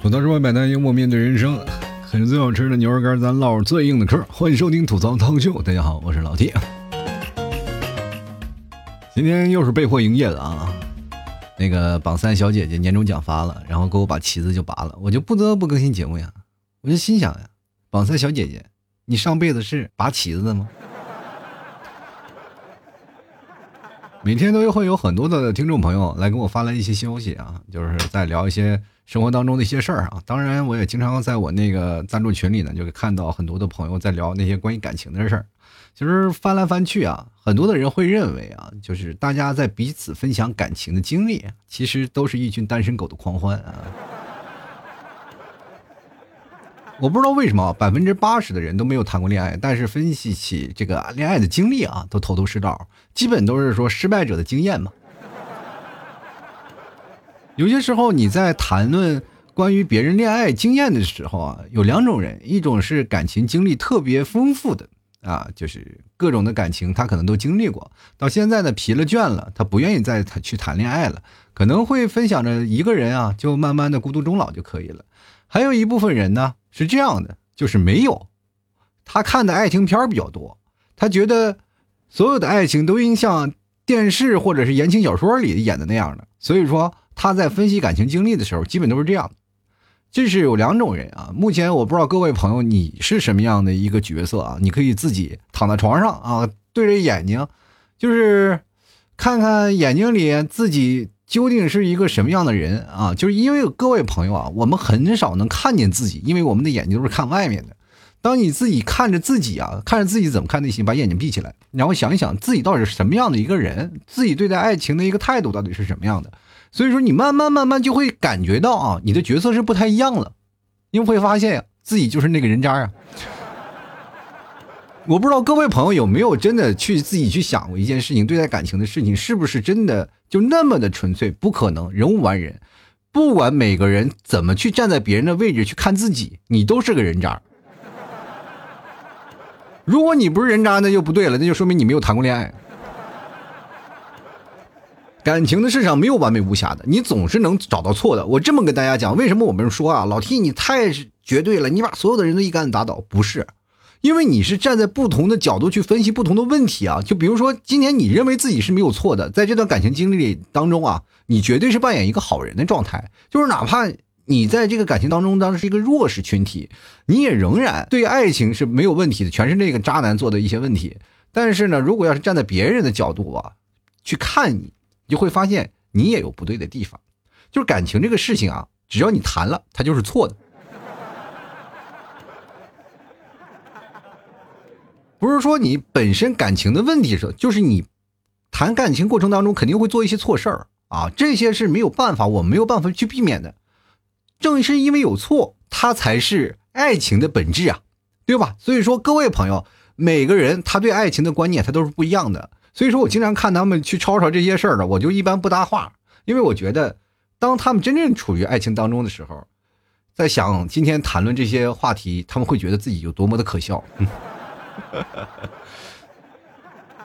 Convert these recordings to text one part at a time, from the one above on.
吐槽之外，买单幽默面对人生，啃最好吃的牛肉干，咱唠最硬的嗑。欢迎收听吐槽汤秀，大家好，我是老 T。今天又是被迫营业的啊！那个榜三小姐姐年终奖发了，然后给我把旗子就拔了，我就不得不更新节目呀。我就心想呀，榜三小姐姐，你上辈子是拔旗子的吗？每天都会有很多的听众朋友来给我发来一些消息啊，就是在聊一些生活当中的一些事儿啊。当然，我也经常在我那个赞助群里呢，就看到很多的朋友在聊那些关于感情的事儿。其实翻来翻去啊，很多的人会认为啊，就是大家在彼此分享感情的经历，其实都是一群单身狗的狂欢啊。我不知道为什么百分之八十的人都没有谈过恋爱，但是分析起这个恋爱的经历啊，都头头是道，基本都是说失败者的经验嘛。有些时候你在谈论关于别人恋爱经验的时候啊，有两种人，一种是感情经历特别丰富的啊，就是各种的感情他可能都经历过，到现在呢疲了倦了，他不愿意再去谈恋爱了，可能会分享着一个人啊，就慢慢的孤独终老就可以了。还有一部分人呢。是这样的，就是没有，他看的爱情片比较多，他觉得所有的爱情都应像电视或者是言情小说里演的那样的，所以说他在分析感情经历的时候，基本都是这样。这是有两种人啊，目前我不知道各位朋友你是什么样的一个角色啊，你可以自己躺在床上啊，对着眼睛，就是看看眼睛里自己。究竟是一个什么样的人啊？就是因为各位朋友啊，我们很少能看见自己，因为我们的眼睛都是看外面的。当你自己看着自己啊，看着自己怎么看内心，把眼睛闭起来，然后想一想自己到底是什么样的一个人，自己对待爱情的一个态度到底是什么样的。所以说，你慢慢慢慢就会感觉到啊，你的角色是不太一样了，因为会发现，自己就是那个人渣啊。我不知道各位朋友有没有真的去自己去想过一件事情，对待感情的事情是不是真的就那么的纯粹？不可能，人无完人。不管每个人怎么去站在别人的位置去看自己，你都是个人渣。如果你不是人渣，那就不对了，那就说明你没有谈过恋爱。感情的世上没有完美无瑕的，你总是能找到错的。我这么跟大家讲，为什么我们说啊，老 T 你太绝对了，你把所有的人都一竿子打倒，不是。因为你是站在不同的角度去分析不同的问题啊，就比如说今天你认为自己是没有错的，在这段感情经历当中啊，你绝对是扮演一个好人的状态，就是哪怕你在这个感情当中当时是一个弱势群体，你也仍然对爱情是没有问题的，全是那个渣男做的一些问题。但是呢，如果要是站在别人的角度啊去看你，你就会发现你也有不对的地方，就是感情这个事情啊，只要你谈了，它就是错的。不是说你本身感情的问题是，就是你谈感情过程当中肯定会做一些错事儿啊，这些是没有办法，我没有办法去避免的。正是因为有错，它才是爱情的本质啊，对吧？所以说，各位朋友，每个人他对爱情的观念他都是不一样的。所以说我经常看他们去吵吵这些事儿的，我就一般不搭话，因为我觉得，当他们真正处于爱情当中的时候，在想今天谈论这些话题，他们会觉得自己有多么的可笑。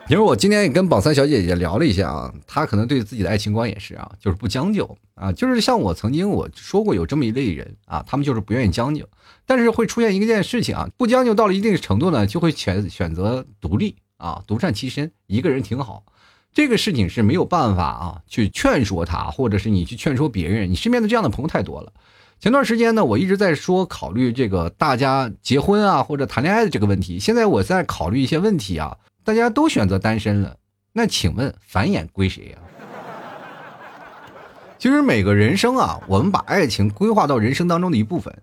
因为我今天也跟榜三小姐姐聊了一下啊，她可能对自己的爱情观也是啊，就是不将就啊，就是像我曾经我说过有这么一类人啊，他们就是不愿意将就，但是会出现一件事情啊，不将就到了一定程度呢，就会选选择独立啊，独善其身，一个人挺好。这个事情是没有办法啊，去劝说他，或者是你去劝说别人，你身边的这样的朋友太多了。前段时间呢，我一直在说考虑这个大家结婚啊或者谈恋爱的这个问题。现在我在考虑一些问题啊，大家都选择单身了，那请问繁衍归谁呀？其实每个人生啊，我们把爱情规划到人生当中的一部分。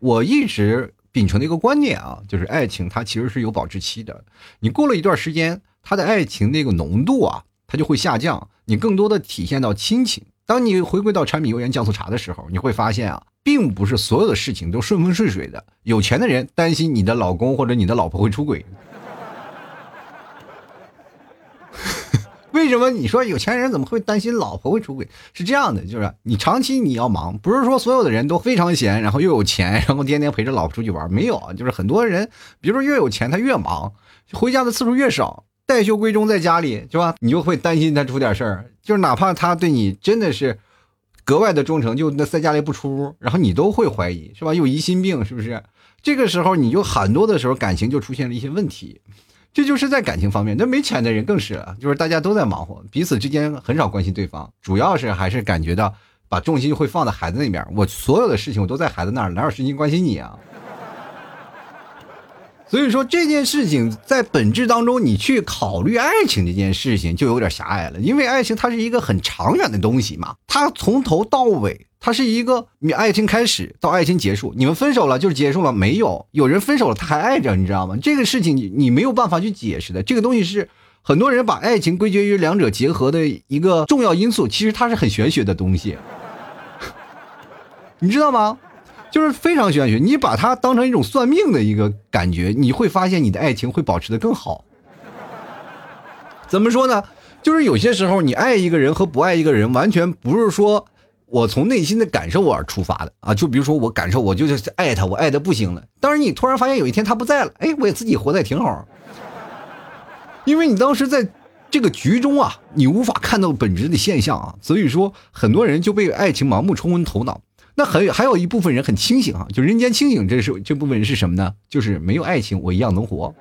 我一直秉承的一个观念啊，就是爱情它其实是有保质期的。你过了一段时间，它的爱情那个浓度啊，它就会下降，你更多的体现到亲情。当你回归到柴米油盐酱醋茶的时候，你会发现啊，并不是所有的事情都顺风顺水的。有钱的人担心你的老公或者你的老婆会出轨，为什么你说有钱人怎么会担心老婆会出轨？是这样的，就是你长期你要忙，不是说所有的人都非常闲，然后又有钱，然后天天陪着老婆出去玩，没有，就是很多人，比如说越有钱他越忙，回家的次数越少。待休归中，在家里是吧？你就会担心他出点事儿，就是哪怕他对你真的是格外的忠诚，就那在家里不出屋，然后你都会怀疑，是吧？有疑心病，是不是？这个时候你就很多的时候感情就出现了一些问题，这就是在感情方面。那没钱的人更是了，就是大家都在忙活，彼此之间很少关心对方，主要是还是感觉到把重心会放在孩子那边。我所有的事情我都在孩子那儿，哪有时间关心你啊？所以说这件事情在本质当中，你去考虑爱情这件事情就有点狭隘了，因为爱情它是一个很长远的东西嘛，它从头到尾，它是一个你爱情开始到爱情结束，你们分手了就是结束了，没有有人分手了他还爱着，你知道吗？这个事情你没有办法去解释的，这个东西是很多人把爱情归结于两者结合的一个重要因素，其实它是很玄学的东西，你知道吗？就是非常玄学，你把它当成一种算命的一个感觉，你会发现你的爱情会保持的更好。怎么说呢？就是有些时候你爱一个人和不爱一个人，完全不是说我从内心的感受而出发的啊。就比如说我感受，我就是爱他，我爱的不行了。当然你突然发现有一天他不在了，哎，我也自己活的也挺好。因为你当时在这个局中啊，你无法看到本质的现象啊，所以说很多人就被爱情盲目冲昏头脑。那还还有一部分人很清醒啊，就人间清醒，这是这部分人是什么呢？就是没有爱情，我一样能活，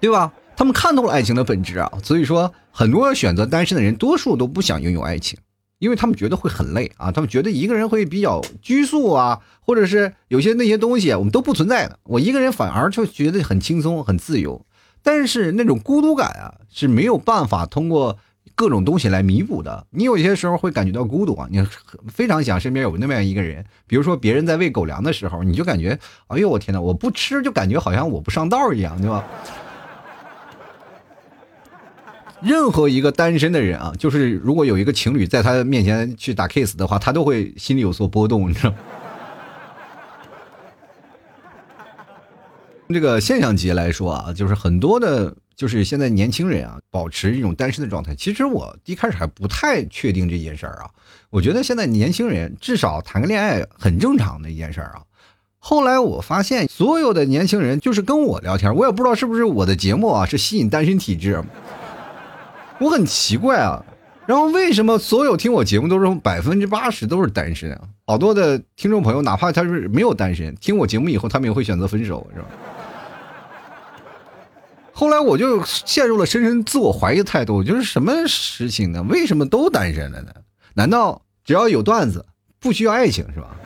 对吧？他们看透了爱情的本质啊，所以说很多选择单身的人，多数都不想拥有爱情，因为他们觉得会很累啊，他们觉得一个人会比较拘束啊，或者是有些那些东西我们都不存在的，我一个人反而就觉得很轻松、很自由，但是那种孤独感啊是没有办法通过。各种东西来弥补的，你有些时候会感觉到孤独啊，你非常想身边有那么样一个人，比如说别人在喂狗粮的时候，你就感觉，哎呦我天哪，我不吃就感觉好像我不上道一样，对吧？任何一个单身的人啊，就是如果有一个情侣在他面前去打 kiss 的话，他都会心里有所波动，你知道吗。这个现象级来说啊，就是很多的。就是现在年轻人啊，保持一种单身的状态。其实我一开始还不太确定这件事儿啊。我觉得现在年轻人至少谈个恋爱很正常的一件事儿啊。后来我发现，所有的年轻人就是跟我聊天，我也不知道是不是我的节目啊是吸引单身体质。我很奇怪啊，然后为什么所有听我节目都是百分之八十都是单身啊？好多的听众朋友，哪怕他是没有单身，听我节目以后，他们也会选择分手，是吧？后来我就陷入了深深自我怀疑的态度，就是什么事情呢？为什么都单身了呢？难道只要有段子，不需要爱情是吧？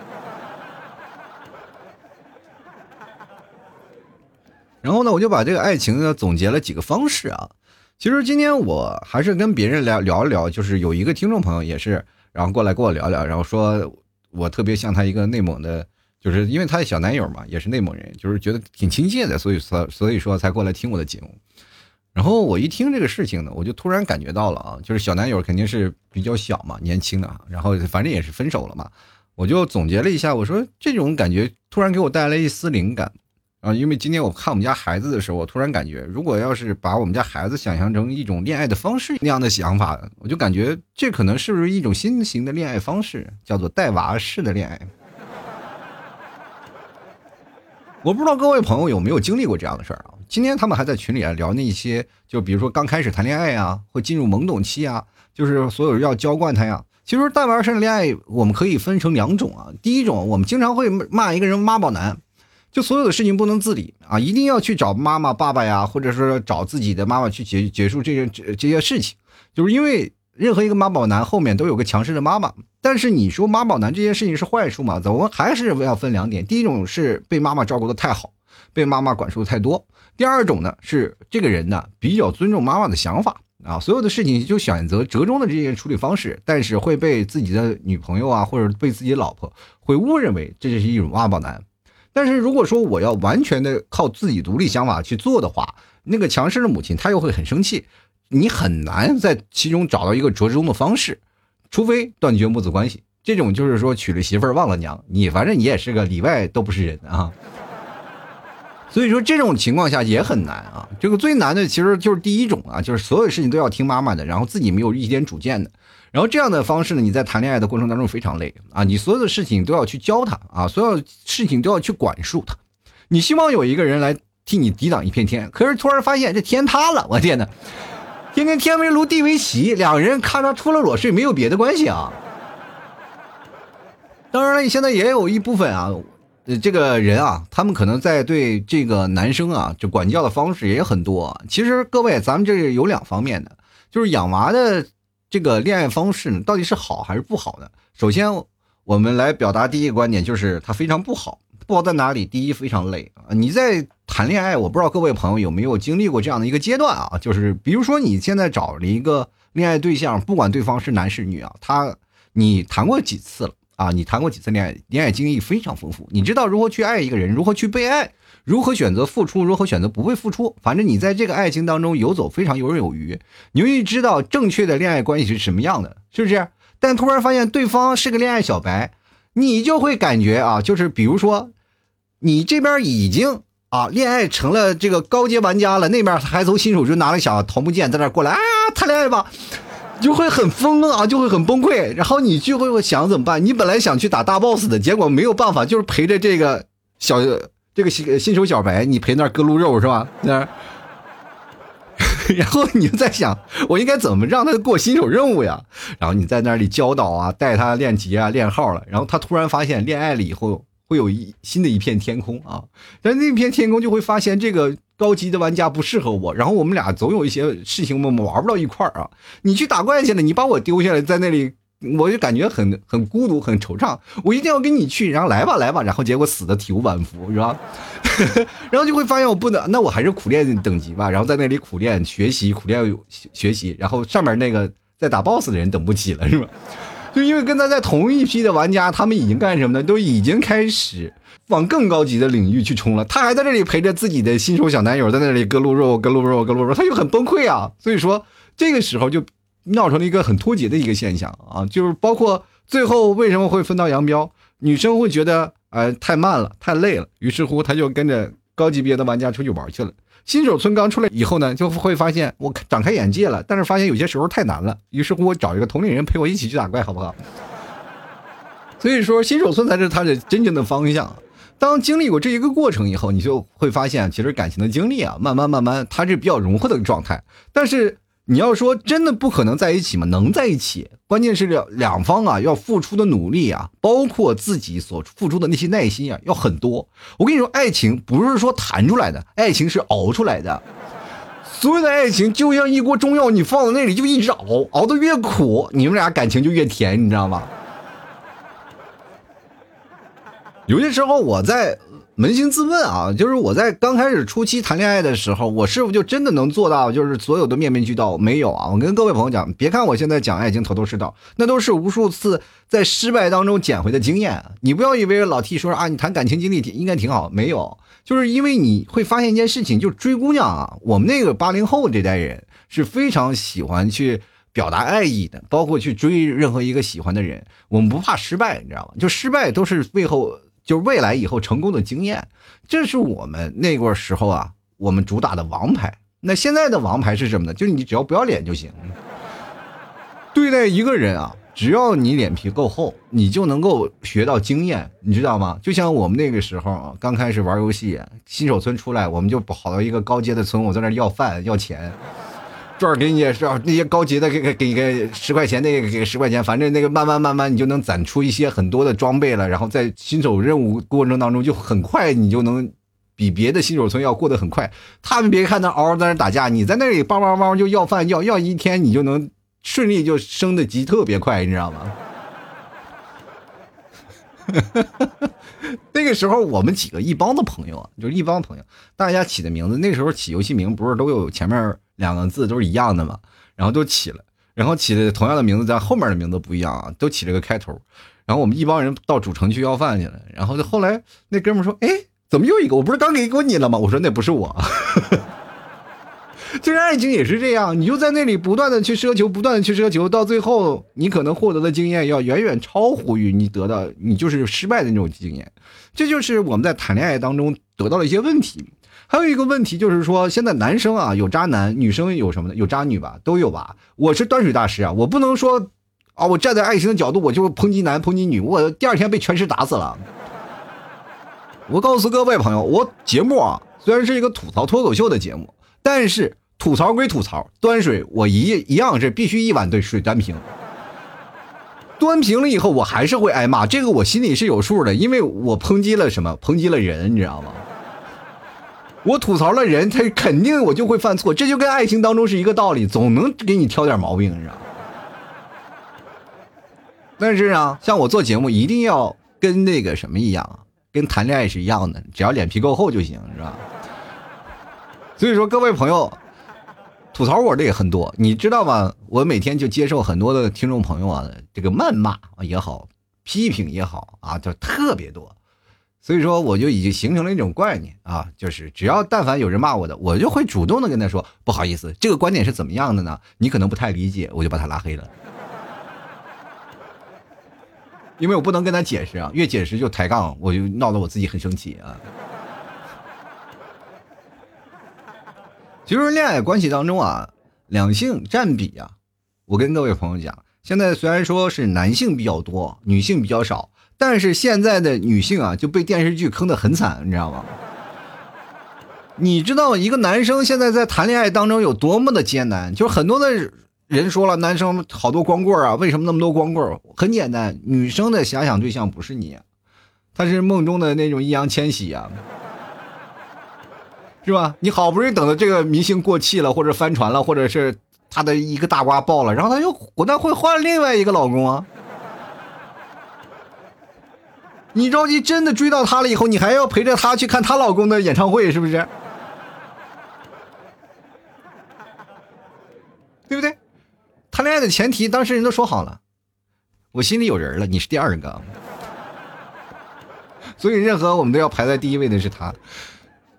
然后呢，我就把这个爱情呢总结了几个方式啊。其实今天我还是跟别人聊聊一聊，就是有一个听众朋友也是，然后过来跟我聊聊，然后说我特别像他一个内蒙的。就是因为他的小男友嘛，也是内蒙人，就是觉得挺亲切的，所以所所以说才过来听我的节目。然后我一听这个事情呢，我就突然感觉到了啊，就是小男友肯定是比较小嘛，年轻的，然后反正也是分手了嘛。我就总结了一下，我说这种感觉突然给我带来一丝灵感啊，因为今天我看我们家孩子的时候，我突然感觉，如果要是把我们家孩子想象成一种恋爱的方式那样的想法，我就感觉这可能是不是一种新型的恋爱方式，叫做带娃式的恋爱。我不知道各位朋友有没有经历过这样的事儿啊？今天他们还在群里啊聊那些，就比如说刚开始谈恋爱啊，会进入懵懂期啊，就是所有人要浇灌他呀。其实带娃式的恋爱，我们可以分成两种啊。第一种，我们经常会骂一个人妈宝男，就所有的事情不能自理啊，一定要去找妈妈、爸爸呀，或者说找自己的妈妈去结结束这些这这些事情，就是因为。任何一个妈宝男后面都有个强势的妈妈，但是你说妈宝男这件事情是坏处吗？我们还是要分两点。第一种是被妈妈照顾的太好，被妈妈管束的太多；第二种呢是这个人呢比较尊重妈妈的想法啊，所有的事情就选择折中的这些处理方式，但是会被自己的女朋友啊或者被自己老婆会误认为这就是一种妈宝男。但是如果说我要完全的靠自己独立想法去做的话，那个强势的母亲她又会很生气。你很难在其中找到一个折中的方式，除非断绝母子关系。这种就是说娶了媳妇忘了娘，你反正你也是个里外都不是人啊。所以说这种情况下也很难啊。这个最难的其实就是第一种啊，就是所有事情都要听妈妈的，然后自己没有一点主见的。然后这样的方式呢，你在谈恋爱的过程当中非常累啊，你所有的事情都要去教他啊，所有事情都要去管束他。你希望有一个人来替你抵挡一片天，可是突然发现这天塌了，我天哪！天天天为炉地为席，两人咔嚓出了裸睡，没有别的关系啊。当然了，你现在也有一部分啊，这个人啊，他们可能在对这个男生啊，就管教的方式也很多。其实各位，咱们这有两方面的，就是养娃的这个恋爱方式呢，到底是好还是不好呢？首先，我们来表达第一个观点，就是它非常不好。不好在哪里？第一，非常累啊！你在谈恋爱，我不知道各位朋友有没有经历过这样的一个阶段啊？就是比如说你现在找了一个恋爱对象，不管对方是男是女啊，他你谈过几次了啊？你谈过几次恋爱？恋爱经历非常丰富，你知道如何去爱一个人，如何去被爱，如何选择付出，如何选择不会付出。反正你在这个爱情当中游走非常游刃有余，你会知道正确的恋爱关系是什么样的，是不是？但突然发现对方是个恋爱小白，你就会感觉啊，就是比如说。你这边已经啊，恋爱成了这个高阶玩家了，那边还从新手就拿了小桃木剑在那过来啊，谈恋爱吧，就会很疯啊，就会很崩溃。然后你就会想怎么办？你本来想去打大 boss 的，结果没有办法，就是陪着这个小这个新新手小白，你陪那割鹿肉是吧？那，然后你就在想，我应该怎么让他过新手任务呀？然后你在那里教导啊，带他练级啊，练号了。然后他突然发现恋爱了以后。会有一新的一片天空啊，但那片天空就会发现这个高级的玩家不适合我，然后我们俩总有一些事情我们玩不到一块儿啊。你去打怪去了，你把我丢下来在那里，我就感觉很很孤独，很惆怅。我一定要跟你去，然后来吧来吧，然后结果死的体无完肤，是吧？然后就会发现我不能，那我还是苦练等级吧，然后在那里苦练学习，苦练学习，然后上面那个在打 boss 的人等不起了，是吧？就因为跟他在同一批的玩家，他们已经干什么呢？都已经开始往更高级的领域去冲了。他还在这里陪着自己的新手小男友在那里割鹿肉、割鹿肉、割鹿肉，他就很崩溃啊。所以说这个时候就闹成了一个很脱节的一个现象啊。就是包括最后为什么会分道扬镳，女生会觉得呃太慢了、太累了，于是乎他就跟着高级别的玩家出去玩去了。新手村刚出来以后呢，就会发现我展开眼界了，但是发现有些时候太难了。于是乎，我找一个同龄人陪我一起去打怪，好不好？所以说，新手村才是他的真正的方向。当经历过这一个过程以后，你就会发现，其实感情的经历啊，慢慢慢慢，它是比较融合的状态。但是。你要说真的不可能在一起吗？能在一起，关键是两两方啊要付出的努力啊，包括自己所付出的那些耐心啊，要很多。我跟你说，爱情不是说谈出来的，爱情是熬出来的。所有的爱情就像一锅中药，你放在那里就一直熬，熬得越苦，你们俩感情就越甜，你知道吗？有些时候我在。扪心自问啊，就是我在刚开始初期谈恋爱的时候，我是否就真的能做到，就是所有的面面俱到？没有啊！我跟各位朋友讲，别看我现在讲爱情头头是道，那都是无数次在失败当中捡回的经验。你不要以为老 T 说啊，你谈感情经历应该挺好，没有，就是因为你会发现一件事情，就追姑娘啊，我们那个八零后这代人是非常喜欢去表达爱意的，包括去追任何一个喜欢的人，我们不怕失败，你知道吗？就失败都是背后。就是未来以后成功的经验，这是我们那个时候啊，我们主打的王牌。那现在的王牌是什么呢？就是你只要不要脸就行。对待一个人啊，只要你脸皮够厚，你就能够学到经验，你知道吗？就像我们那个时候啊，刚开始玩游戏，新手村出来，我们就跑到一个高阶的村，我在那要饭要钱。这儿给你也是啊？那些高级的给给给个十块钱，那个给十块钱，反正那个慢慢慢慢你就能攒出一些很多的装备了。然后在新手任务过程当中就很快，你就能比别的新手村要过得很快。他们别看那嗷嗷在那打架，你在那里梆梆梆就要饭要要一天，你就能顺利就升的级特别快，你知道吗？那个时候我们几个一帮的朋友啊，就是一帮朋友，大家起的名字，那时候起游戏名不是都有前面。两个字都是一样的嘛，然后都起了，然后起的同样的名字，但后面的名字不一样啊，都起了个开头。然后我们一帮人到主城去要饭去了，然后后来那哥们说：“哎，怎么又一个？我不是刚给过你了吗？”我说：“那不是我。”就是爱情也是这样，你就在那里不断的去奢求，不断的去奢求，到最后你可能获得的经验要远远超乎于你得到你就是失败的那种经验。这就是我们在谈恋爱当中得到了一些问题。还有一个问题就是说，现在男生啊有渣男，女生有什么呢？有渣女吧，都有吧。我是端水大师啊，我不能说啊，我站在爱情的角度，我就抨击男抨击女，我第二天被全尸打死了。我告诉各位朋友，我节目啊虽然是一个吐槽脱口秀的节目，但是。吐槽归吐槽，端水我一一样是必须一碗对水端平。端平了以后，我还是会挨骂，这个我心里是有数的，因为我抨击了什么？抨击了人，你知道吗？我吐槽了人，他肯定我就会犯错，这就跟爱情当中是一个道理，总能给你挑点毛病，你知道？但是啊，像我做节目，一定要跟那个什么一样，跟谈恋爱是一样的，只要脸皮够厚就行，是吧？所以说，各位朋友。吐槽我的也很多，你知道吗？我每天就接受很多的听众朋友啊，这个谩骂也好，批评也好啊，就特别多。所以说，我就已经形成了一种概念啊，就是只要但凡有人骂我的，我就会主动的跟他说不好意思，这个观点是怎么样的呢？你可能不太理解，我就把他拉黑了，因为我不能跟他解释啊，越解释就抬杠，我就闹得我自己很生气啊。其实恋爱关系当中啊，两性占比啊，我跟各位朋友讲，现在虽然说是男性比较多，女性比较少，但是现在的女性啊就被电视剧坑得很惨，你知道吗？你知道一个男生现在在谈恋爱当中有多么的艰难？就很多的人说了，男生好多光棍啊，为什么那么多光棍？很简单，女生的遐想对象不是你，他是梦中的那种易烊千玺啊。是吧？你好不容易等到这个明星过气了，或者翻船了，或者是他的一个大瓜爆了，然后他又我那会换另外一个老公啊？你着急真的追到她了以后，你还要陪着她去看她老公的演唱会，是不是？对不对？谈恋爱的前提，当事人都说好了，我心里有人了，你是第二个，所以任何我们都要排在第一位的是她。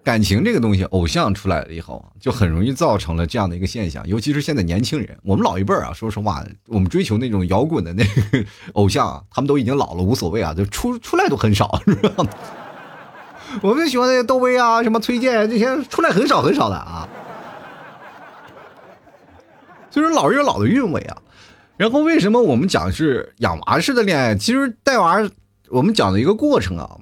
感情这个东西，偶像出来了以后，就很容易造成了这样的一个现象。尤其是现在年轻人，我们老一辈儿啊，说实话，我们追求那种摇滚的那个偶像，他们都已经老了，无所谓啊，就出出来都很少，是吧？我们喜欢那些窦唯啊，什么崔健这些，出来很少很少的啊。所以说，老人有老的韵味啊。然后，为什么我们讲是养娃式的恋爱？其实带娃，我们讲的一个过程啊，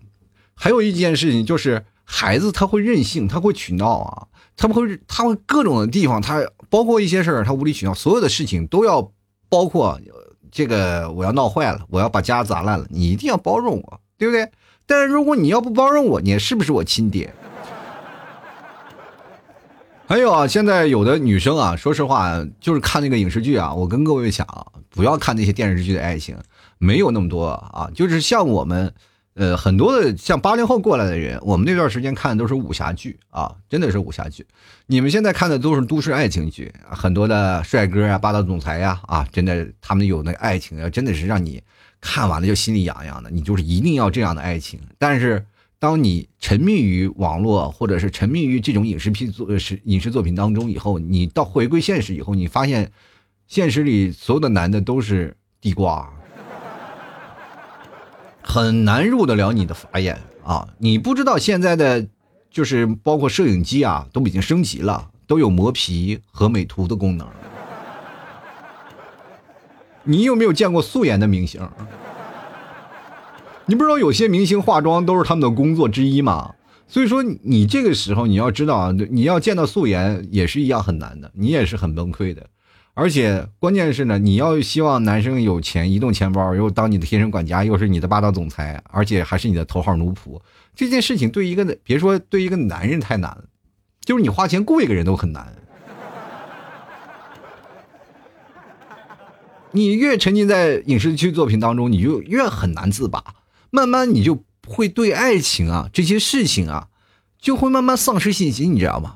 还有一件事情就是。孩子他会任性，他会取闹啊，他们会，他会各种的地方，他包括一些事儿，他无理取闹，所有的事情都要包括这个，我要闹坏了，我要把家砸烂了，你一定要包容我，对不对？但是如果你要不包容我，你是不是我亲爹？还有啊，现在有的女生啊，说实话，就是看那个影视剧啊，我跟各位讲，不要看那些电视剧的爱情，没有那么多啊，就是像我们。呃，很多的像八零后过来的人，我们那段时间看的都是武侠剧啊，真的是武侠剧。你们现在看的都是都市爱情剧，很多的帅哥啊、霸道总裁呀，啊，真的他们有那爱情啊，真的是让你看完了就心里痒痒的。你就是一定要这样的爱情。但是，当你沉迷于网络或者是沉迷于这种影视片作是影视作品当中以后，你到回归现实以后，你发现现实里所有的男的都是地瓜。很难入得了你的法眼啊！你不知道现在的，就是包括摄影机啊，都已经升级了，都有磨皮和美图的功能。你有没有见过素颜的明星？你不知道有些明星化妆都是他们的工作之一吗？所以说，你这个时候你要知道啊，你要见到素颜也是一样很难的，你也是很崩溃的。而且关键是呢，你要希望男生有钱，移动钱包，又当你的贴身管家，又是你的霸道总裁，而且还是你的头号奴仆，这件事情对一个别说对一个男人太难了，就是你花钱雇一个人都很难。你越沉浸在影视剧作品当中，你就越很难自拔，慢慢你就会对爱情啊这些事情啊，就会慢慢丧失信心，你知道吗？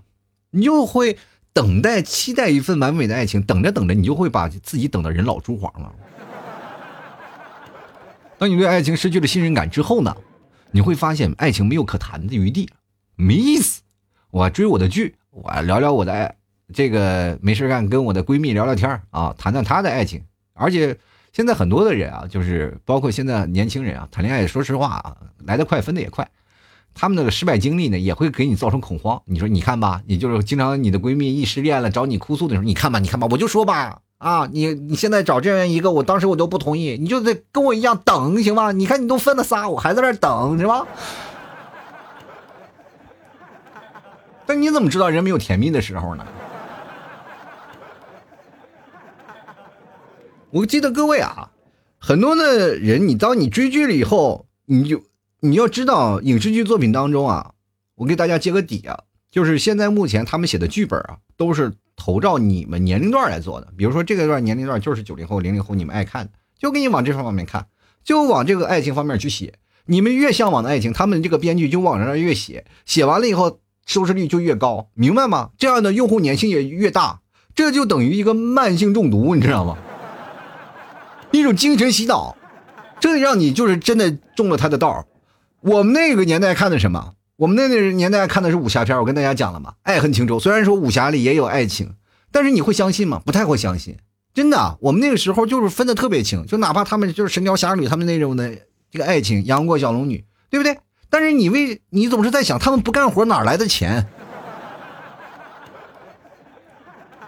你就会。等待、期待一份完美的爱情，等着等着，你就会把自己等的人老珠黄了。当你对爱情失去了信任感之后呢，你会发现爱情没有可谈的余地，没意思。我追我的剧，我聊聊我的爱，这个没事干跟我的闺蜜聊聊天啊，谈谈她的爱情。而且现在很多的人啊，就是包括现在年轻人啊，谈恋爱，说实话啊，来得快，分的也快。他们那个失败经历呢也会给你造成恐慌。你说你看吧也就是经常你的闺蜜一失恋了找你哭诉的时候你看吧你看吧我就说吧。啊你你现在找这样一个我当时我都不同意。你就得跟我一样等行吗？你看你都分了仨我还在那等是吧但你怎么知道人没有甜蜜的时候呢？我记得各位啊很多的人你当你追剧了以后你就你要知道影视剧作品当中啊，我给大家揭个底啊，就是现在目前他们写的剧本啊，都是投照你们年龄段来做的。比如说这个段年龄段就是九零后、零零后，你们爱看的，就给你往这方面看，就往这个爱情方面去写。你们越向往的爱情，他们这个编剧就往那越写，写完了以后收视率就越高，明白吗？这样的用户粘性也越大，这就等于一个慢性中毒，你知道吗？一种精神洗脑，这让你就是真的中了他的道我们那个年代看的什么？我们那个年代看的是武侠片我跟大家讲了嘛，爱恨情仇。虽然说武侠里也有爱情，但是你会相信吗？不太会相信。真的，我们那个时候就是分的特别清，就哪怕他们就是神雕侠侣他们那种的这个爱情，杨过小龙女，对不对？但是你为你总是在想，他们不干活哪来的钱？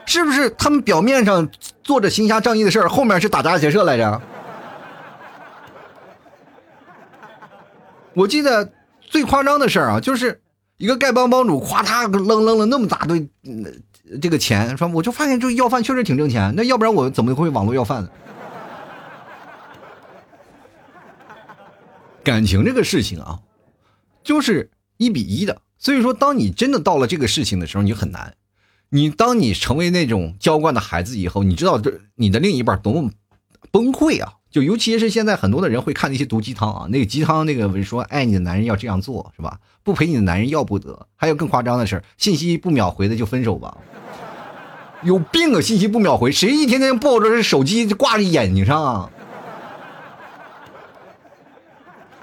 是不是他们表面上做着行侠仗义的事儿，后面是打家劫舍来着？我记得最夸张的事儿啊，就是一个丐帮帮主，夸他扔扔了那么大堆这个钱，说我就发现这要饭确实挺挣钱，那要不然我怎么会网络要饭呢？感情这个事情啊，就是一比一的，所以说当你真的到了这个事情的时候，你很难。你当你成为那种娇惯的孩子以后，你知道这你的另一半多么崩溃啊！就尤其是现在很多的人会看那些毒鸡汤啊，那个鸡汤那个说爱你的男人要这样做是吧？不陪你的男人要不得。还有更夸张的事信息不秒回的就分手吧。有病啊！信息不秒回，谁一天天抱着这手机挂在眼睛上啊？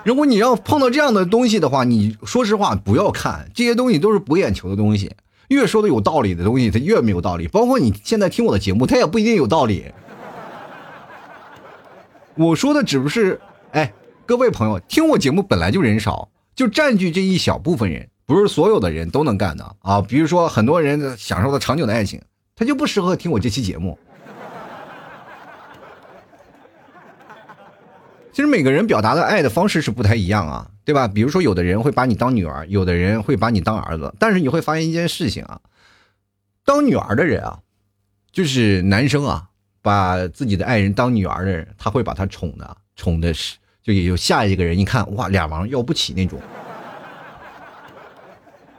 如果你要碰到这样的东西的话，你说实话不要看这些东西，都是博眼球的东西。越说的有道理的东西，它越没有道理。包括你现在听我的节目，它也不一定有道理。我说的只不是，哎，各位朋友，听我节目本来就人少，就占据这一小部分人，不是所有的人都能干的啊。比如说，很多人享受的长久的爱情，他就不适合听我这期节目。其实每个人表达的爱的方式是不太一样啊，对吧？比如说，有的人会把你当女儿，有的人会把你当儿子。但是你会发现一件事情啊，当女儿的人啊，就是男生啊，把自己的爱人当女儿的人，他会把她宠的，宠的是就也有下一个人，一看哇，俩王要不起那种。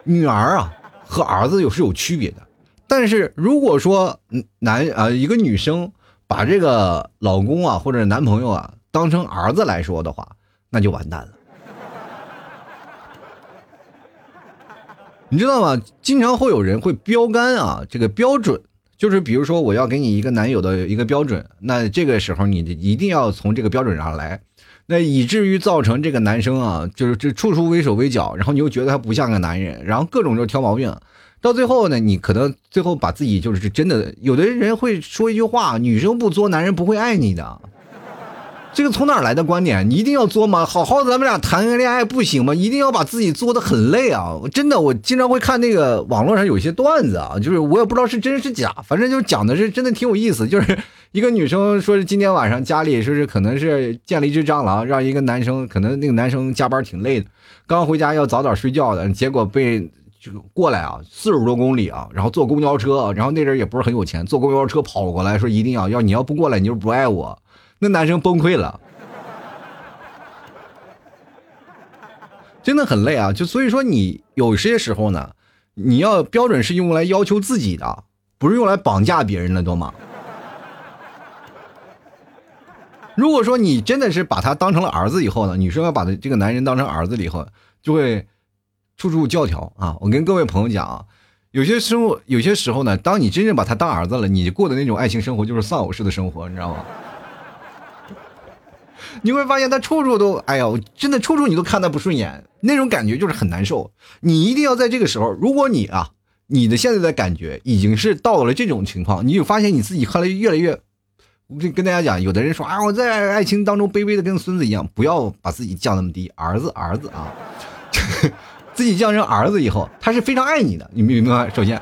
女儿啊和儿子有是有区别的，但是如果说男啊一个女生把这个老公啊或者男朋友啊。当成儿子来说的话，那就完蛋了。你知道吗？经常会有人会标杆啊，这个标准就是比如说我要给你一个男友的一个标准，那这个时候你一定要从这个标准上来，那以至于造成这个男生啊，就是这处处畏手畏脚，然后你又觉得他不像个男人，然后各种就挑毛病，到最后呢，你可能最后把自己就是真的，有的人会说一句话：女生不作，男人不会爱你的。这个从哪来的观点？你一定要作吗？好好的咱们俩谈个恋爱不行吗？一定要把自己作的很累啊！我真的，我经常会看那个网络上有些段子啊，就是我也不知道是真是假，反正就讲的是真的挺有意思。就是一个女生说是今天晚上家里说是可能是见了一只蟑螂，让一个男生可能那个男生加班挺累的，刚回家要早点睡觉的，结果被就过来啊四十多公里啊，然后坐公交车，然后那人也不是很有钱，坐公交车跑过来说一定要要你要不过来你就不爱我。那男生崩溃了，真的很累啊！就所以说，你有些时候呢，你要标准是用来要求自己的，不是用来绑架别人的，懂吗？如果说你真的是把他当成了儿子以后呢，女生要把他这个男人当成儿子了以后，就会处处教条啊！我跟各位朋友讲啊，有些生活，有些时候呢，当你真正把他当儿子了，你过的那种爱情生活就是丧偶式的生活，你知道吗？你会发现他处处都，哎呦，真的处处你都看他不顺眼，那种感觉就是很难受。你一定要在这个时候，如果你啊，你的现在的感觉已经是到了这种情况，你就发现你自己后来越来越，我跟跟大家讲，有的人说啊，我在爱情当中卑微的跟孙子一样，不要把自己降那么低，儿子儿子啊，自己降成儿子以后，他是非常爱你的，你明白？首先，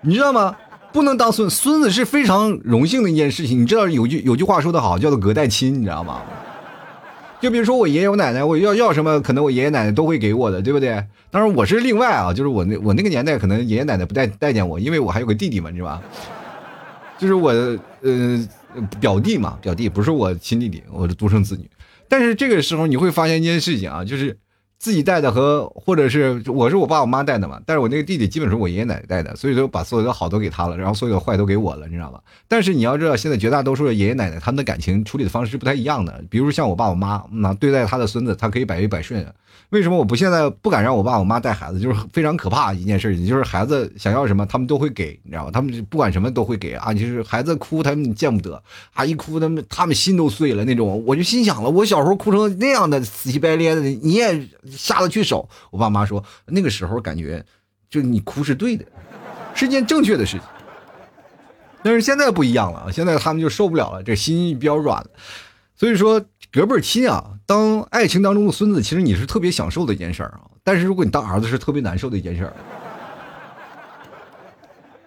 你知道吗？不能当孙孙子是非常荣幸的一件事情，你知道有句有句话说得好，叫做隔代亲，你知道吗？就比如说我爷爷我奶奶，我要要什么，可能我爷爷奶奶都会给我的，对不对？当然我是另外啊，就是我那我那个年代，可能爷爷奶奶不待待见我，因为我还有个弟弟嘛，是吧？就是我呃表弟嘛，表弟不是我亲弟弟，我的独生子女。但是这个时候你会发现一件事情啊，就是自己带的和或者是我是我爸我妈带的嘛，但是我那个弟弟基本是我爷爷奶奶带的，所以说把所有的好都给他了，然后所有的坏都给我了，你知道吧？但是你要知道，现在绝大多数的爷爷奶奶他们的感情处理的方式是不太一样的，比如像我爸我妈，那对待他的孙子，他可以百依百顺。为什么我不现在不敢让我爸我妈带孩子？就是非常可怕一件事情，就是孩子想要什么，他们都会给，你知道吧？他们不管什么都会给啊！就是孩子哭，他们见不得啊，一哭他们他们心都碎了那种。我就心想了，我小时候哭成那样的死乞白咧的，你也下得去手？我爸妈说那个时候感觉，就你哭是对的，是件正确的事情。但是现在不一样了，现在他们就受不了了，这心比较软了，所以说。隔辈亲啊，当爱情当中的孙子，其实你是特别享受的一件事儿啊。但是如果你当儿子，是特别难受的一件事儿。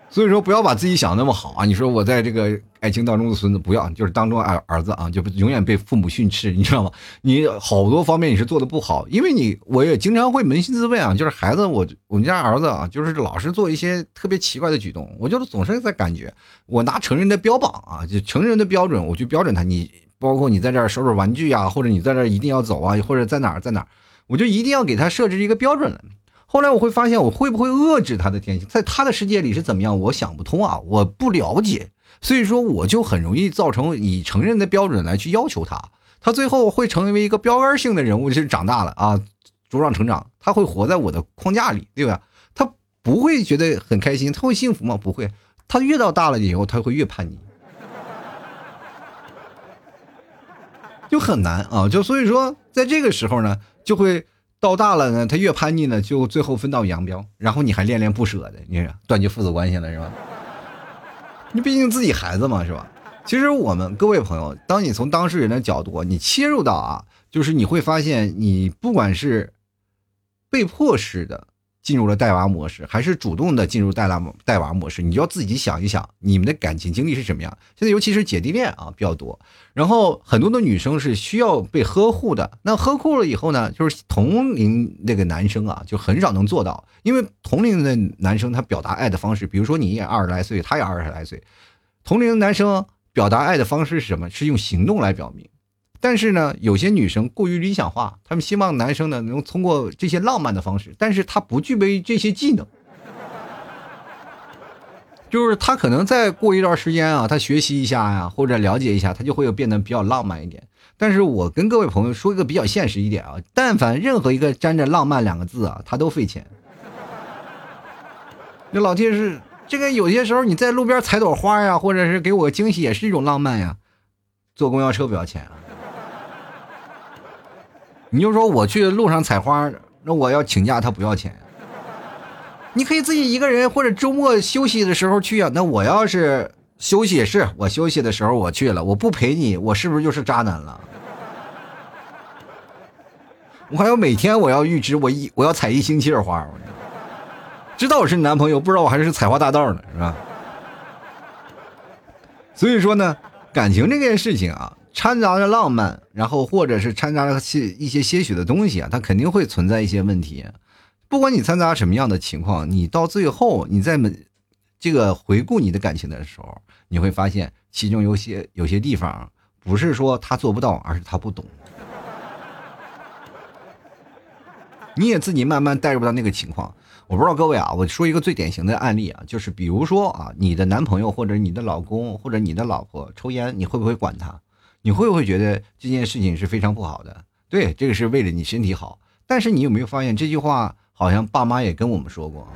所以说，不要把自己想那么好啊。你说我在这个爱情当中的孙子，不要就是当中儿儿子啊，就永远被父母训斥，你知道吗？你好多方面你是做的不好，因为你我也经常会扪心自问啊，就是孩子，我我们家儿子啊，就是老是做一些特别奇怪的举动，我就是总是在感觉，我拿成人的标榜啊，就成人的标准，我去标准他，你。包括你在这儿收拾玩具啊，或者你在这儿一定要走啊，或者在哪儿在哪儿，我就一定要给他设置一个标准。后来我会发现，我会不会遏制他的天性，在他的世界里是怎么样，我想不通啊，我不了解，所以说我就很容易造成以成人的标准来去要求他，他最后会成为一个标杆性的人物，就是长大了啊，茁壮成长，他会活在我的框架里，对吧？他不会觉得很开心，他会幸福吗？不会，他越到大了以后，他会越叛逆。就很难啊，就所以说，在这个时候呢，就会到大了呢，他越叛逆呢，就最后分道扬镳，然后你还恋恋不舍的，你断绝父子关系了是吧？你毕竟自己孩子嘛是吧？其实我们各位朋友，当你从当事人的角度，你切入到啊，就是你会发现，你不管是被迫式的。进入了带娃模式，还是主动的进入带娃带娃模式？你就要自己想一想，你们的感情经历是什么样？现在尤其是姐弟恋啊比较多，然后很多的女生是需要被呵护的。那呵护了以后呢，就是同龄那个男生啊，就很少能做到，因为同龄的男生他表达爱的方式，比如说你也二十来岁，他也二十来岁，同龄的男生表达爱的方式是什么？是用行动来表明。但是呢，有些女生过于理想化，她们希望男生呢能通过这些浪漫的方式，但是他不具备这些技能，就是他可能再过一段时间啊，他学习一下呀，或者了解一下，他就会变得比较浪漫一点。但是我跟各位朋友说一个比较现实一点啊，但凡任何一个沾着浪漫两个字啊，他都费钱。那老铁是这个，有些时候你在路边采朵花呀，或者是给我惊喜，也是一种浪漫呀。坐公交车不要钱啊。你就说我去路上采花，那我要请假，他不要钱。你可以自己一个人或者周末休息的时候去啊。那我要是休息，是我休息的时候我去了，我不陪你，我是不是就是渣男了？我还要每天我要预支，我一我要采一星期的花，知道我是你男朋友，不知道我还是采花大盗呢，是吧？所以说呢，感情这件事情啊。掺杂着浪漫，然后或者是掺杂了些一些些许的东西啊，它肯定会存在一些问题。不管你掺杂什么样的情况，你到最后你在这个回顾你的感情的时候，你会发现其中有些有些地方不是说他做不到，而是他不懂。你也自己慢慢带入到那个情况。我不知道各位啊，我说一个最典型的案例啊，就是比如说啊，你的男朋友或者你的老公或者你的老婆抽烟，你会不会管他？你会不会觉得这件事情是非常不好的？对，这个是为了你身体好。但是你有没有发现这句话好像爸妈也跟我们说过？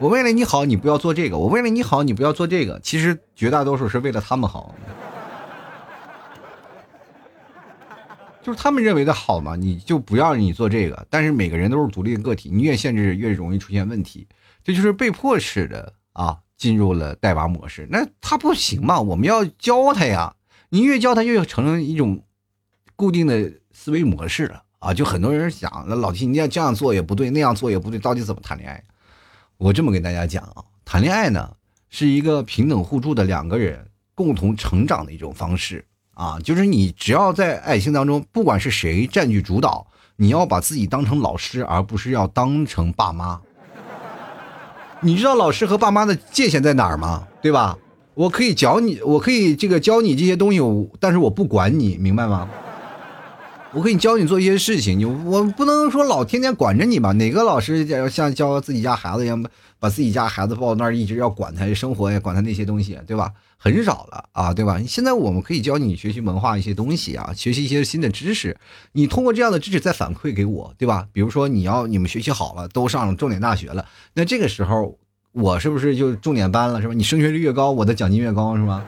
我为了你好，你不要做这个；我为了你好，你不要做这个。其实绝大多数是为了他们好，就是他们认为的好嘛，你就不要你做这个。但是每个人都是独立的个体，你越限制越容易出现问题，这就是被迫式的啊。进入了带娃模式，那他不行嘛？我们要教他呀！你越教他，越成一种固定的思维模式了啊！就很多人想，那老提你要这样做也不对，那样做也不对，到底怎么谈恋爱？我这么跟大家讲啊，谈恋爱呢是一个平等互助的两个人共同成长的一种方式啊！就是你只要在爱情当中，不管是谁占据主导，你要把自己当成老师，而不是要当成爸妈。你知道老师和爸妈的界限在哪儿吗？对吧？我可以教你，我可以这个教你这些东西，但是我不管你，明白吗？我可以教你做一些事情，你我不能说老天天管着你吧？哪个老师像教自己家孩子一样，把自己家孩子抱那儿，一直要管他生活呀，管他那些东西，对吧？很少了啊，对吧？现在我们可以教你学习文化一些东西啊，学习一些新的知识。你通过这样的知识再反馈给我，对吧？比如说你要你们学习好了，都上重点大学了，那这个时候我是不是就重点班了，是吧？你升学率越高，我的奖金越高，是吧？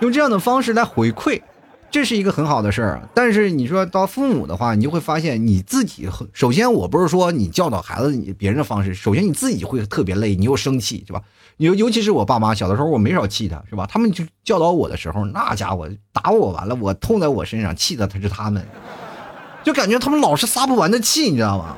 用这样的方式来回馈。这是一个很好的事儿，但是你说到父母的话，你就会发现你自己。首先，我不是说你教导孩子你别人的方式，首先你自己会特别累，你又生气，是吧？尤尤其是我爸妈小的时候，我没少气他，是吧？他们就教导我的时候，那家伙打我完了，我痛在我身上，气的他是他们，就感觉他们老是撒不完的气，你知道吗？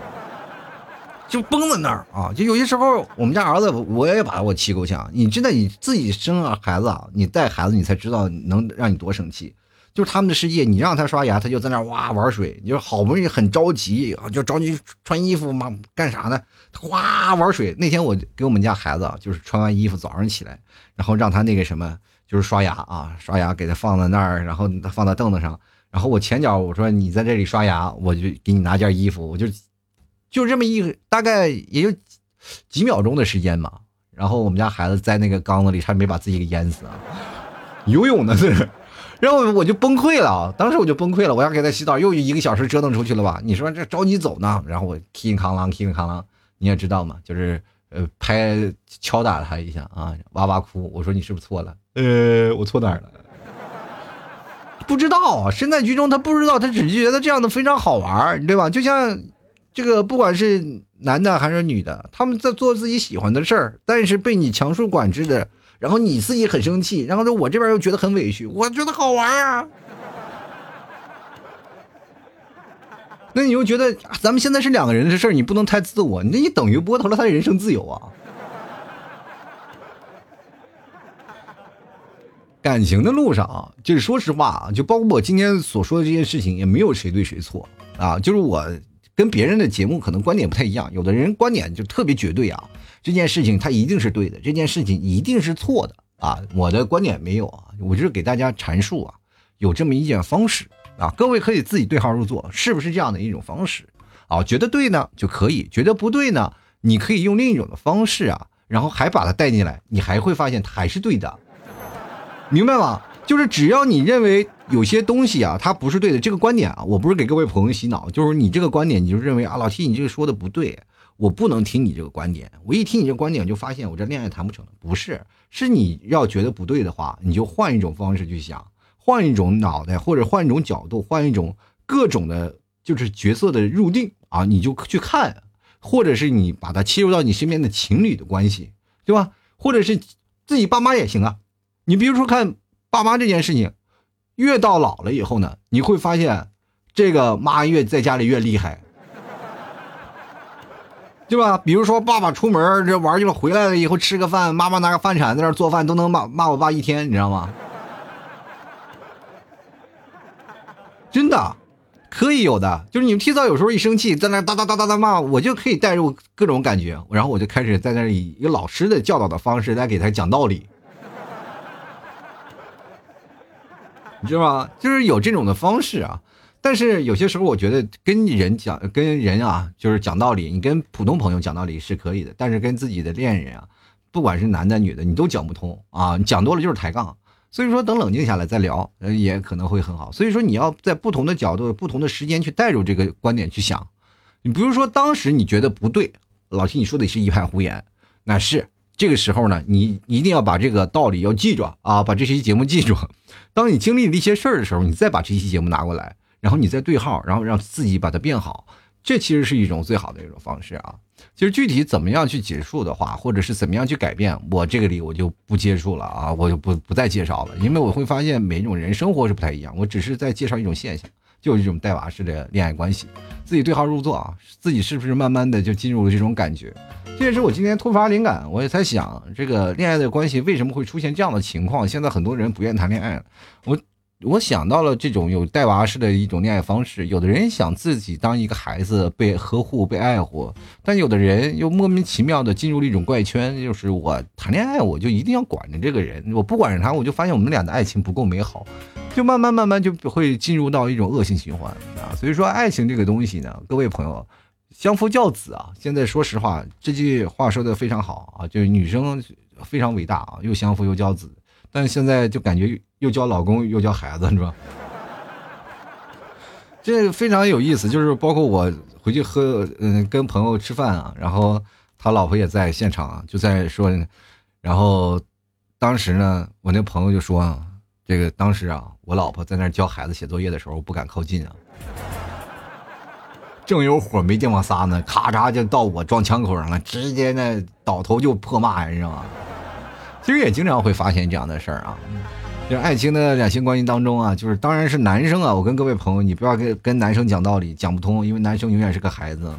就崩在那儿啊！就有些时候，我们家儿子我也把我气够呛。你真的你自己生了孩子啊，你带孩子，你才知道能让你多生气。就是他们的世界，你让他刷牙，他就在那哇玩水。你说好不容易很着急，就着急穿衣服嘛，干啥呢？哗玩水。那天我给我们家孩子啊，就是穿完衣服早上起来，然后让他那个什么，就是刷牙啊，刷牙给他放在那儿，然后放在凳子上，然后我前脚我说你在这里刷牙，我就给你拿件衣服，我就就这么一个大概也就几秒钟的时间嘛。然后我们家孩子在那个缸子里差点没把自己给淹死啊，游泳呢是。然后我就崩溃了，当时我就崩溃了，我要给他洗澡，又一个小时折腾出去了吧？你说这着急走呢？然后我叮哐啷，叮哐啷，你也知道嘛，就是呃拍敲打他一下啊，哇哇哭。我说你是不是错了？呃，我错哪儿了？不知道，身在局中他不知道，他只是觉得这样的非常好玩，对吧？就像这个不管是男的还是女的，他们在做自己喜欢的事儿，但是被你强束管制的。然后你自己很生气，然后呢，我这边又觉得很委屈，我觉得好玩啊。那你又觉得咱们现在是两个人的事儿，你不能太自我，那你等于剥夺了他的人生自由啊。感情的路上啊，就是说实话啊，就包括我今天所说的这些事情，也没有谁对谁错啊，就是我跟别人的节目可能观点不太一样，有的人观点就特别绝对啊。这件事情它一定是对的，这件事情一定是错的啊！我的观点没有啊，我就是给大家阐述啊，有这么一件方式啊，各位可以自己对号入座，是不是这样的一种方式啊？觉得对呢就可以，觉得不对呢，你可以用另一种的方式啊，然后还把它带进来，你还会发现它还是对的，明白吗？就是只要你认为有些东西啊，它不是对的，这个观点啊，我不是给各位朋友洗脑，就是你这个观点，你就认为啊，老七你这个说的不对。我不能听你这个观点，我一听你这观点，就发现我这恋爱谈不成。不是，是你要觉得不对的话，你就换一种方式去想，换一种脑袋，或者换一种角度，换一种各种的，就是角色的入定啊，你就去看，或者是你把它切入到你身边的情侣的关系，对吧？或者是自己爸妈也行啊。你比如说看爸妈这件事情，越到老了以后呢，你会发现这个妈越在家里越厉害。对吧？比如说，爸爸出门这玩去了，回来了以后吃个饭，妈妈拿个饭铲在那做饭，都能骂骂我爸一天，你知道吗？真的，可以有的。就是你们提早有时候一生气，在那哒哒哒哒哒骂，我就可以带入各种感觉，然后我就开始在那以一个老师的教导的方式来给他讲道理，你知道吗？就是有这种的方式啊。但是有些时候，我觉得跟人讲、跟人啊，就是讲道理。你跟普通朋友讲道理是可以的，但是跟自己的恋人啊，不管是男的女的，你都讲不通啊。你讲多了就是抬杠。所以说，等冷静下来再聊，呃，也可能会很好。所以说，你要在不同的角度、不同的时间去带入这个观点去想。你比如说，当时你觉得不对，老七你说的是一派胡言，那是这个时候呢，你一定要把这个道理要记住啊，把这期节目记住。当你经历了一些事儿的时候，你再把这期节目拿过来。然后你再对号，然后让自己把它变好，这其实是一种最好的一种方式啊。其实具体怎么样去结束的话，或者是怎么样去改变，我这个里我就不接触了啊，我就不不再介绍了，因为我会发现每一种人生活是不太一样。我只是在介绍一种现象，就是一种带娃式的恋爱关系。自己对号入座啊，自己是不是慢慢的就进入了这种感觉？这也是我今天突发灵感，我也在想，这个恋爱的关系为什么会出现这样的情况？现在很多人不愿谈恋爱了，我。我想到了这种有带娃式的一种恋爱方式。有的人想自己当一个孩子，被呵护、被爱护；但有的人又莫名其妙的进入了一种怪圈，就是我谈恋爱我就一定要管着这个人，我不管着他，我就发现我们俩的爱情不够美好，就慢慢慢慢就会进入到一种恶性循环啊。所以说，爱情这个东西呢，各位朋友，相夫教子啊。现在说实话，这句话说的非常好啊，就是女生非常伟大啊，又相夫又教子。但现在就感觉又教老公又教孩子，是吧？这非常有意思。就是包括我回去喝，嗯，跟朋友吃饭啊，然后他老婆也在现场，就在说，然后当时呢，我那朋友就说，这个当时啊，我老婆在那教孩子写作业的时候，不敢靠近啊，正有火没地方撒呢，咔嚓就到我撞枪口上了，直接那倒头就破骂，你知道吗？其实也经常会发现这样的事儿啊，就是爱情的两性关系当中啊，就是当然是男生啊，我跟各位朋友，你不要跟跟男生讲道理，讲不通，因为男生永远是个孩子。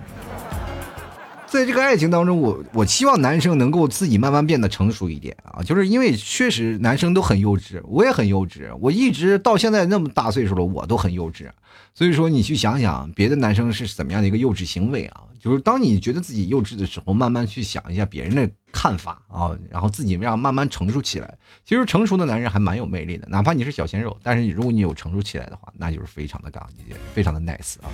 在这个爱情当中，我我希望男生能够自己慢慢变得成熟一点啊，就是因为确实男生都很幼稚，我也很幼稚，我一直到现在那么大岁数了，我都很幼稚。所以说，你去想想别的男生是怎么样的一个幼稚行为啊？就是当你觉得自己幼稚的时候，慢慢去想一下别人的看法啊，然后自己让慢慢成熟起来。其实成熟的男人还蛮有魅力的，哪怕你是小鲜肉，但是如果你有成熟起来的话，那就是非常的杠，非常的 nice 啊。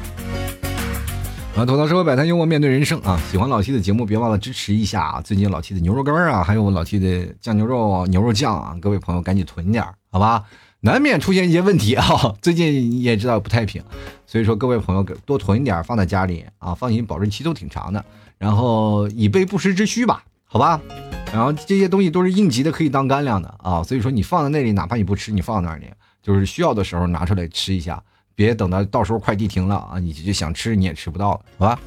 啊，吐槽社会百态，幽默面对人生啊！喜欢老 T 的节目，别忘了支持一下啊！最近老 T 的牛肉干啊，还有老 T 的酱牛肉、牛肉酱啊，各位朋友赶紧囤点好吧？难免出现一些问题啊！最近你也知道不太平，所以说各位朋友多囤一点放在家里啊，放心，保质期都挺长的，然后以备不时之需吧，好吧？然后这些东西都是应急的，可以当干粮的啊，所以说你放在那里，哪怕你不吃，你放那里，就是需要的时候拿出来吃一下。别等到到时候快递停了啊，你就想吃你也吃不到了，好吧？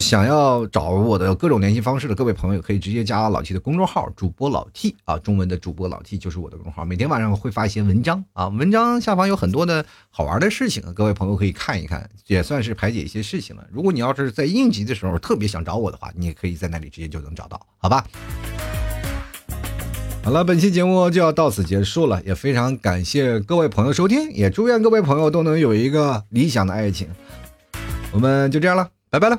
想要找我的各种联系方式的各位朋友，可以直接加老 T 的公众号，主播老 T 啊，中文的主播老 T 就是我的公众号，每天晚上会发一些文章啊，文章下方有很多的好玩的事情，各位朋友可以看一看，也算是排解一些事情了。如果你要是在应急的时候特别想找我的话，你也可以在那里直接就能找到，好吧？好了，本期节目就要到此结束了，也非常感谢各位朋友收听，也祝愿各位朋友都能有一个理想的爱情。我们就这样了，拜拜了。